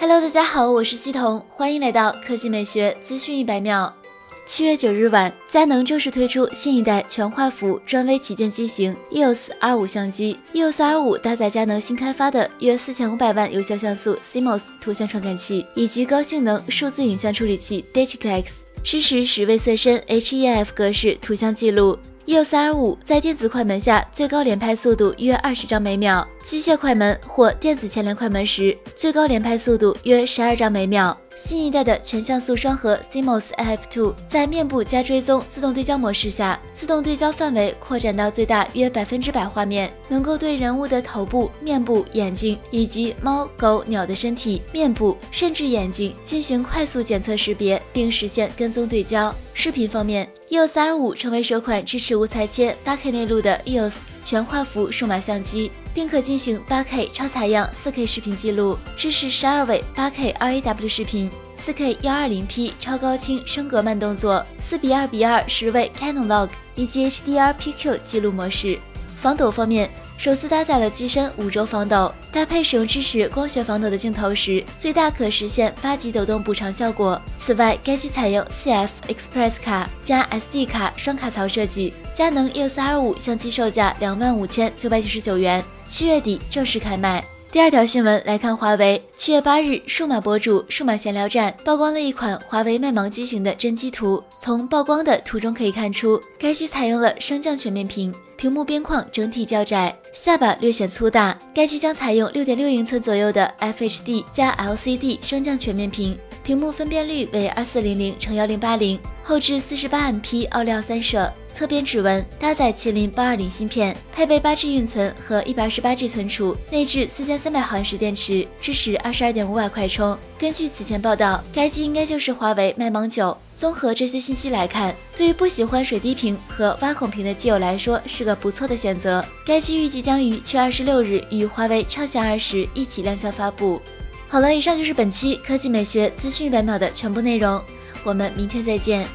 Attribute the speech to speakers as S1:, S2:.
S1: Hello，大家好，我是西彤，欢迎来到科技美学资讯一百秒。七月九日晚，佳能正式推出新一代全画幅专微旗舰机型 EOS R5 相机。EOS R5 搭载佳能新开发的约四千五百万有效像素 CMOS 图像传感器以及高性能数字影像处理器 Digic X，支持十位色深 HEIF 格式图像记录。EOS R5 在电子快门下最高连拍速度约二十张每秒，机械快门或电子前连快门时最高连拍速度约十二张每秒。新一代的全像素双核 CMOS f2，在面部加追踪自动对焦模式下，自动对焦范围扩展到最大约百分之百画面，能够对人物的头部、面部、眼睛以及猫、狗、鸟的身体、面部甚至眼睛进行快速检测识别，并实现跟踪对焦。视频方面，EOS R5 成为首款支持无裁切 8K 内录的 EOS 全画幅数码相机。并可进行 8K 超采样 4K 视频记录，支持12位 8K RAW 视频，4K 120P 超高清升格慢动作，4比2比2十位 Canon Log 以及 HDR PQ 记录模式。防抖方面，首次搭载了机身五轴防抖，搭配使用支持光学防抖的镜头时，最大可实现八级抖动补偿效果。此外，该机采用 CF Express 卡加 SD 卡双卡槽设计。佳能 EOS R5 相机售价两万五千九百九十九元。七月底正式开卖。第二条新闻来看，华为七月八日，数码博主数码闲聊站曝光了一款华为麦芒机型的真机图。从曝光的图中可以看出，该机采用了升降全面屏，屏幕边框整体较窄，下巴略显粗大。该机将采用六点六英寸左右的 FHD 加 LCD 升降全面屏，屏幕分辨率为二四零零乘幺零八零，后置四十八 MP 奥利奥三摄。侧边指纹，搭载麒麟八二零芯片，配备八 G 运存和一百二十八 G 存储，内置四千三百毫安时电池，支持二十二点五瓦快充。根据此前报道，该机应该就是华为麦芒九。综合这些信息来看，对于不喜欢水滴屏和挖孔屏的机友来说，是个不错的选择。该机预计将于七月二十六日与华为畅享二十一起亮相发布。好了，以上就是本期科技美学资讯一百秒的全部内容，我们明天再见。